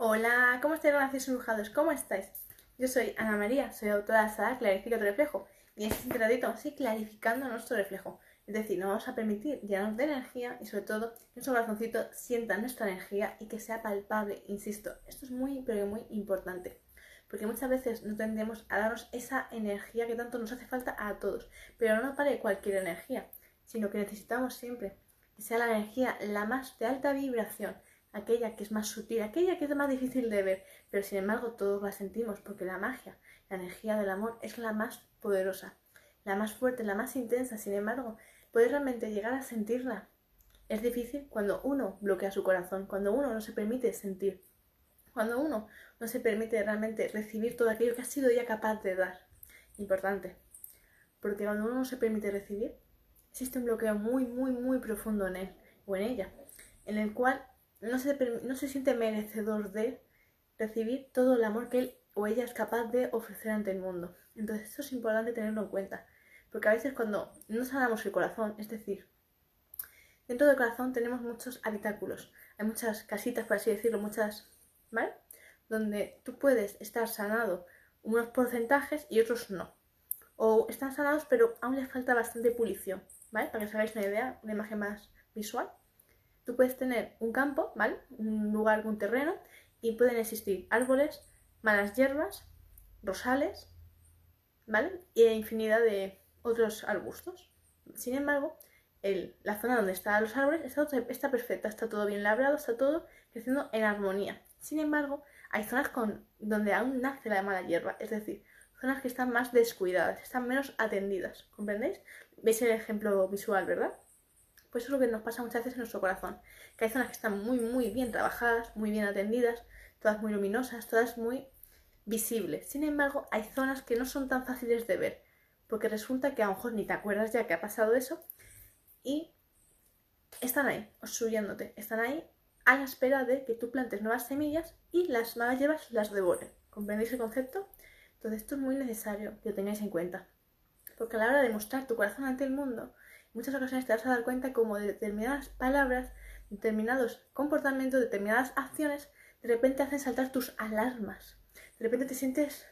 Hola, ¿cómo estáis, gracias embrujados? ¿Cómo estáis? Yo soy Ana María, soy autora de Sada Clarifica tu reflejo y en este ratito así clarificando nuestro reflejo. Es decir, nos vamos a permitir llenarnos de energía y sobre todo que nuestro corazoncito sienta nuestra energía y que sea palpable, insisto. Esto es muy, pero muy importante. Porque muchas veces no tendemos a darnos esa energía que tanto nos hace falta a todos. Pero no para cualquier energía, sino que necesitamos siempre que sea la energía la más de alta vibración, aquella que es más sutil, aquella que es más difícil de ver, pero sin embargo todos la sentimos porque la magia, la energía del amor es la más poderosa, la más fuerte, la más intensa, sin embargo, puedes realmente llegar a sentirla. Es difícil cuando uno bloquea su corazón, cuando uno no se permite sentir, cuando uno no se permite realmente recibir todo aquello que ha sido ya capaz de dar. Importante, porque cuando uno no se permite recibir, existe un bloqueo muy, muy, muy profundo en él o en ella, en el cual no se, no se siente merecedor de recibir todo el amor que él o ella es capaz de ofrecer ante el mundo. Entonces esto es importante tenerlo en cuenta, porque a veces cuando no sanamos el corazón, es decir, dentro del corazón tenemos muchos habitáculos, hay muchas casitas, por así decirlo, muchas, ¿vale? Donde tú puedes estar sanado unos porcentajes y otros no. O están sanados pero aún les falta bastante pulición, ¿vale? Para que os hagáis una idea, una imagen más visual. Tú puedes tener un campo, ¿vale? Un lugar, un terreno, y pueden existir árboles, malas hierbas, rosales, ¿vale? Y infinidad de otros arbustos. Sin embargo, la zona donde están los árboles está, está, perfecta, está todo bien labrado, está todo creciendo en armonía. Sin embargo, hay zonas con, donde aún nace la mala hierba, es decir, zonas que están más descuidadas, están menos atendidas, ¿comprendéis? ¿Veis el ejemplo visual, verdad? Pues eso es lo que nos pasa muchas veces en nuestro corazón. Que hay zonas que están muy, muy bien trabajadas, muy bien atendidas, todas muy luminosas, todas muy visibles. Sin embargo, hay zonas que no son tan fáciles de ver, porque resulta que a lo mejor ni te acuerdas ya que ha pasado eso y están ahí, obstruyéndote, están ahí a la espera de que tú plantes nuevas semillas y las malas hierbas las devoren. ¿Comprendéis el concepto? Entonces esto es muy necesario que lo tengáis en cuenta. Porque a la hora de mostrar tu corazón ante el mundo, muchas ocasiones te vas a dar cuenta como de determinadas palabras, determinados comportamientos, determinadas acciones, de repente hacen saltar tus alarmas. De repente te sientes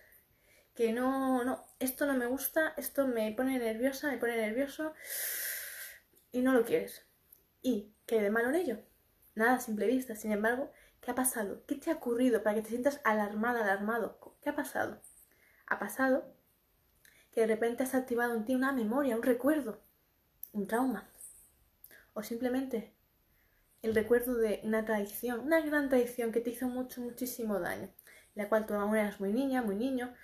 que no, no, esto no me gusta, esto me pone nerviosa, me pone nervioso y no lo quieres. ¿Y qué de malo en ello? Nada simple vista. Sin embargo, ¿qué ha pasado? ¿Qué te ha ocurrido para que te sientas alarmada, alarmado? ¿Qué ha pasado? Ha pasado que de repente has activado en ti una memoria, un recuerdo un trauma o simplemente el recuerdo de una traición, una gran traición que te hizo mucho, muchísimo daño, la cual tú aún eras muy niña, muy niño,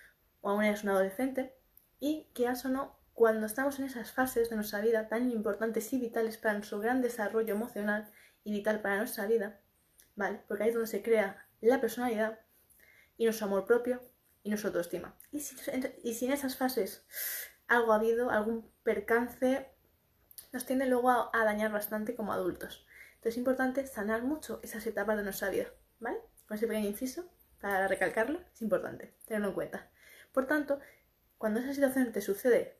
o aún eras un adolescente, y que eso no, cuando estamos en esas fases de nuestra vida tan importantes y vitales para nuestro gran desarrollo emocional y vital para nuestra vida, ¿vale? Porque ahí es donde se crea la personalidad y nuestro amor propio y nuestra autoestima. Y si en esas fases algo ha habido, algún percance nos tiende luego a, dañar bastante como adultos. Entonces es importante sanar mucho esas etapas de nuestra vida, ¿vale? Con ese pequeño inciso, para recalcarlo, es importante tenerlo en cuenta. Por tanto, cuando esa situación te sucede,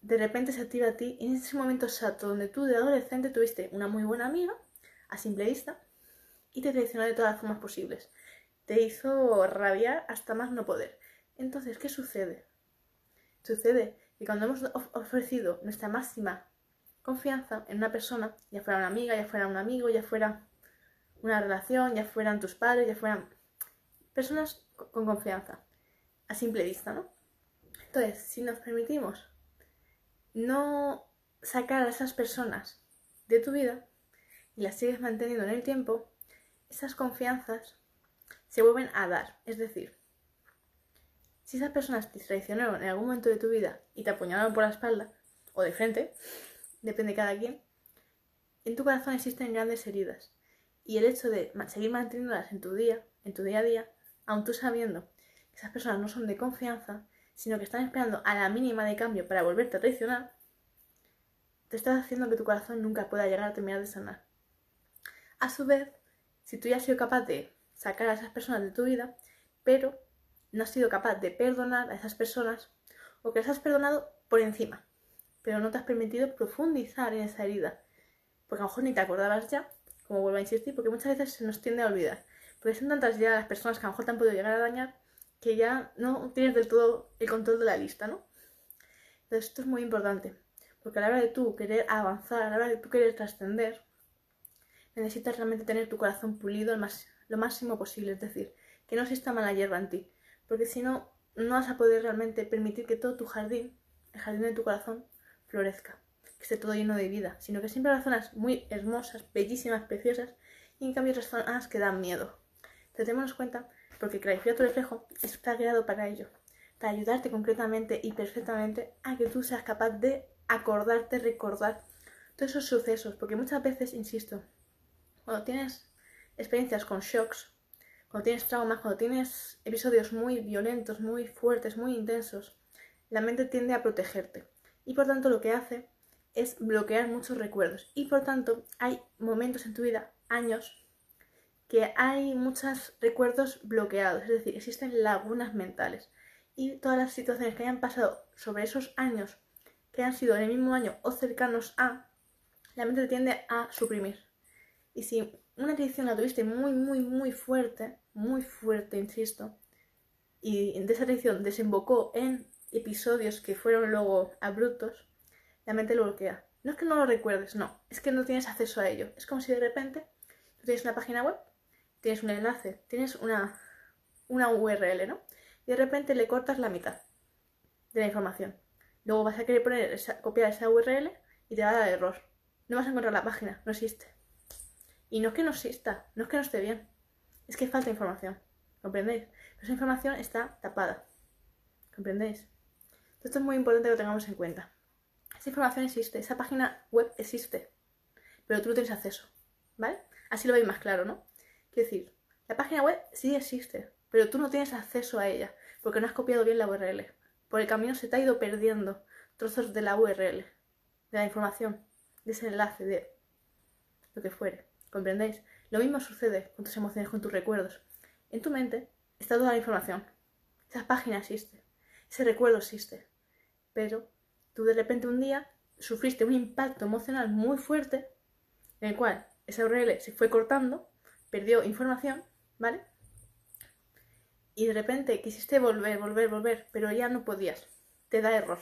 de repente se activa a ti en ese momento exacto donde tú de adolescente tuviste una muy buena amiga, a simple vista, y te traicionó de todas las formas posibles. Te hizo rabiar hasta más no poder. Entonces, ¿qué sucede? Sucede que cuando hemos ofrecido nuestra máxima confianza en una persona, ya fuera una amiga, ya fuera un amigo, ya fuera una relación, ya fueran tus padres, ya fueran personas con confianza, a simple vista, ¿no? Entonces, si nos permitimos no sacar a esas personas de tu vida y las sigues manteniendo en el tiempo, esas confianzas se vuelven a dar. Es decir, si esas personas te traicionaron en algún momento de tu vida y te apuñalaron por la espalda o de frente, depende de cada quien, en tu corazón existen grandes heridas. Y el hecho de seguir manteniéndolas en tu día, en tu día a día, aun tú sabiendo que esas personas no son de confianza, sino que están esperando a la mínima de cambio para volverte a traicionar, te estás haciendo que tu corazón nunca pueda llegar a terminar de sanar. A su vez, si tú ya has sido capaz de sacar a esas personas de tu vida, pero no has sido capaz de perdonar a esas personas, o que las has perdonado por encima, pero no te has permitido profundizar en esa herida. Porque a lo mejor ni te acordabas ya, como vuelvo a insistir, porque muchas veces se nos tiende a olvidar. Porque son tantas ya las personas que a lo mejor te han podido llegar a dañar que ya no tienes del todo el control de la lista, ¿no? Entonces esto es muy importante, porque a la hora de tú querer avanzar, a la hora de tú querer trascender, necesitas realmente tener tu corazón pulido lo máximo posible, es decir, que no exista mala hierba en ti, porque si no, no vas a poder realmente permitir que todo tu jardín, el jardín de tu corazón, florezca, que esté todo lleno de vida, sino que siempre hay zonas muy hermosas, bellísimas, preciosas, y en cambio otras zonas que dan miedo. Entonces, démonos cuenta, porque Clarifica tu reflejo está creado para ello, para ayudarte concretamente y perfectamente a que tú seas capaz de acordarte, recordar todos esos sucesos, porque muchas veces, insisto, cuando tienes experiencias con shocks, cuando tienes traumas, cuando tienes episodios muy violentos, muy fuertes, muy intensos, la mente tiende a protegerte. Y por tanto lo que hace es bloquear muchos recuerdos. Y por tanto hay momentos en tu vida, años, que hay muchos recuerdos bloqueados. Es decir, existen lagunas mentales. Y todas las situaciones que hayan pasado sobre esos años, que han sido en el mismo año o cercanos a, la mente tiende a suprimir. Y si una adicción la tuviste muy, muy, muy fuerte, muy fuerte, insisto, y de esa adicción desembocó en episodios que fueron luego abruptos, la mente lo bloquea. No es que no lo recuerdes, no, es que no tienes acceso a ello. Es como si de repente tú tienes una página web, tienes un enlace, tienes una, una URL, ¿no? Y de repente le cortas la mitad de la información. Luego vas a querer poner esa, copiar esa URL y te va a dar error. No vas a encontrar la página, no existe. Y no es que no exista, no es que no esté bien, es que falta información. ¿Comprendéis? esa información está tapada. ¿Comprendéis? Esto es muy importante que lo tengamos en cuenta. Esa información existe, esa página web existe, pero tú no tienes acceso. ¿Vale? Así lo veis más claro, ¿no? Quiero decir, la página web sí existe, pero tú no tienes acceso a ella porque no has copiado bien la URL. Por el camino se te ha ido perdiendo trozos de la URL, de la información, de ese enlace, de lo que fuere. ¿Comprendéis? Lo mismo sucede con tus emociones, con tus recuerdos. En tu mente está toda la información. Esa página existe. Ese recuerdo existe. Pero tú de repente un día sufriste un impacto emocional muy fuerte en el cual esa URL se fue cortando, perdió información, ¿vale? Y de repente quisiste volver, volver, volver, pero ya no podías. Te da error.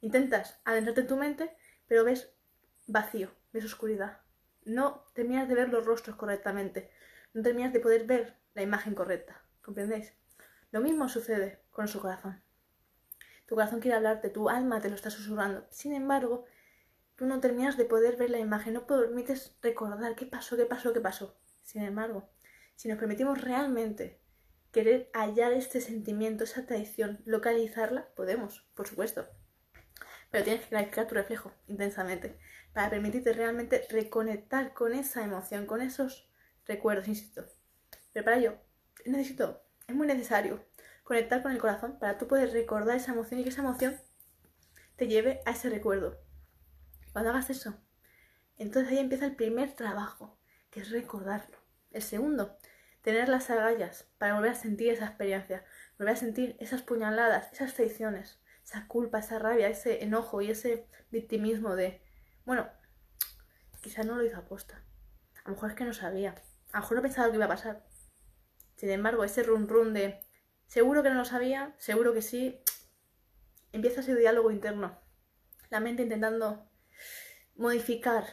Intentas adentrarte en tu mente, pero ves vacío, ves oscuridad no terminas de ver los rostros correctamente, no terminas de poder ver la imagen correcta, ¿comprendéis? Lo mismo sucede con su corazón. Tu corazón quiere hablarte, tu alma te lo está susurrando. Sin embargo, tú no terminas de poder ver la imagen, no permites recordar qué pasó, qué pasó, qué pasó. Sin embargo, si nos permitimos realmente querer hallar este sentimiento, esa traición, localizarla, podemos, por supuesto. Pero tienes que clarificar tu reflejo intensamente para permitirte realmente reconectar con esa emoción, con esos recuerdos, insisto. Pero para ello, necesito, es muy necesario conectar con el corazón para tú poder recordar esa emoción y que esa emoción te lleve a ese recuerdo. Cuando hagas eso, entonces ahí empieza el primer trabajo, que es recordarlo. El segundo, tener las agallas para volver a sentir esa experiencia, volver a sentir esas puñaladas, esas traiciones, esa culpa, esa rabia, ese enojo y ese victimismo de bueno, quizás no lo hizo aposta. A lo mejor es que no sabía. A lo mejor no pensaba que iba a pasar. Sin embargo, ese run run de seguro que no lo sabía, seguro que sí, empieza ese diálogo interno. La mente intentando modificar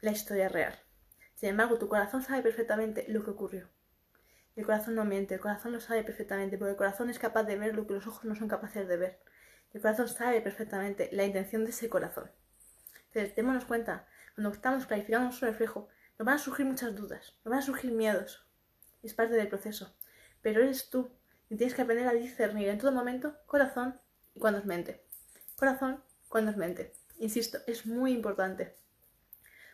la historia real. Sin embargo, tu corazón sabe perfectamente lo que ocurrió. El corazón no miente, el corazón lo sabe perfectamente, porque el corazón es capaz de ver lo que los ojos no son capaces de ver. El corazón sabe perfectamente la intención de ese corazón. Entonces, démonos cuenta, cuando estamos clarificando nuestro reflejo, nos van a surgir muchas dudas, nos van a surgir miedos. Es parte del proceso. Pero eres tú y tienes que aprender a discernir en todo momento corazón y cuando es mente. Corazón cuando es mente. Insisto, es muy importante.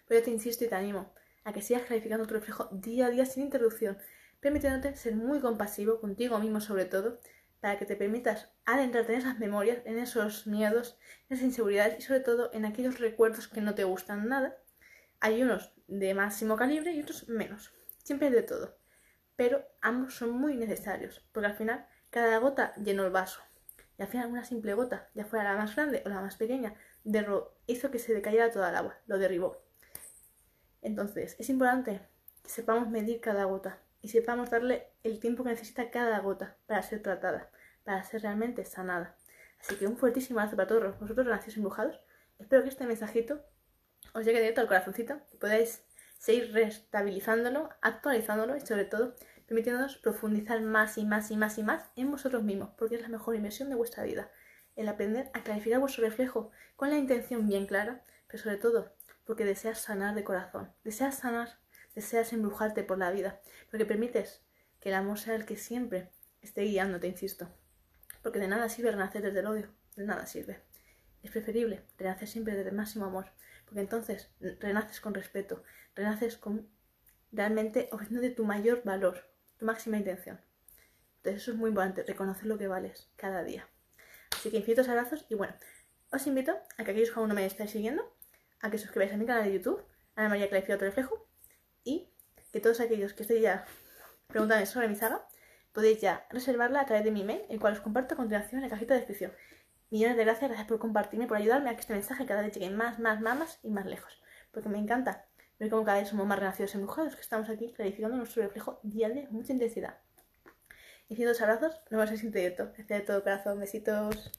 Pero yo te insisto y te animo a que sigas clarificando tu reflejo día a día sin interrupción, permitiéndote ser muy compasivo contigo mismo sobre todo para que te permitas adentrarte en esas memorias, en esos miedos, en esas inseguridades y sobre todo en aquellos recuerdos que no te gustan nada. Hay unos de máximo calibre y otros menos. Siempre hay de todo. Pero ambos son muy necesarios, porque al final cada gota llenó el vaso. Y al final una simple gota, ya fuera la más grande o la más pequeña, hizo que se decayera toda el agua, lo derribó. Entonces, es importante que sepamos medir cada gota, y sepamos darle el tiempo que necesita cada gota para ser tratada, para ser realmente sanada. Así que un fuertísimo abrazo para todos vosotros, nacidos embrujados. Espero que este mensajito os llegue directo al corazoncito, que podáis seguir restabilizándolo, actualizándolo y sobre todo permitiéndonos profundizar más y más y más y más en vosotros mismos, porque es la mejor inversión de vuestra vida. El aprender a clarificar vuestro reflejo con la intención bien clara, pero sobre todo porque deseas sanar de corazón, deseas sanar, deseas embrujarte por la vida, porque permites que el amor sea el que siempre esté guiándote, insisto. Porque de nada sirve renacer desde el odio, de nada sirve. Es preferible renacer siempre desde el máximo amor, porque entonces renaces con respeto, renaces con realmente ofreciéndote tu mayor valor, tu máxima intención. Entonces eso es muy importante, reconocer lo que vales cada día. Así que infinitos abrazos y bueno, os invito a que aquellos que aún no me estáis siguiendo, a que suscribáis a mi canal de YouTube, Ana María Clarifica tu reflejo, y que todos aquellos que estéis ya preguntando sobre mi saga, podéis ya reservarla a través de mi email, el cual os comparto a continuación en la cajita de descripción. Millones de gracias, gracias por compartirme, por ayudarme a que este mensaje cada vez llegue más, más, más, más y más lejos. Porque me encanta ver cómo cada vez somos más renacidos embrujados, que estamos aquí clarificando nuestro reflejo diario con mucha intensidad. Y dos abrazos, nos vemos en el siguiente directo. Gracias de todo corazón, besitos.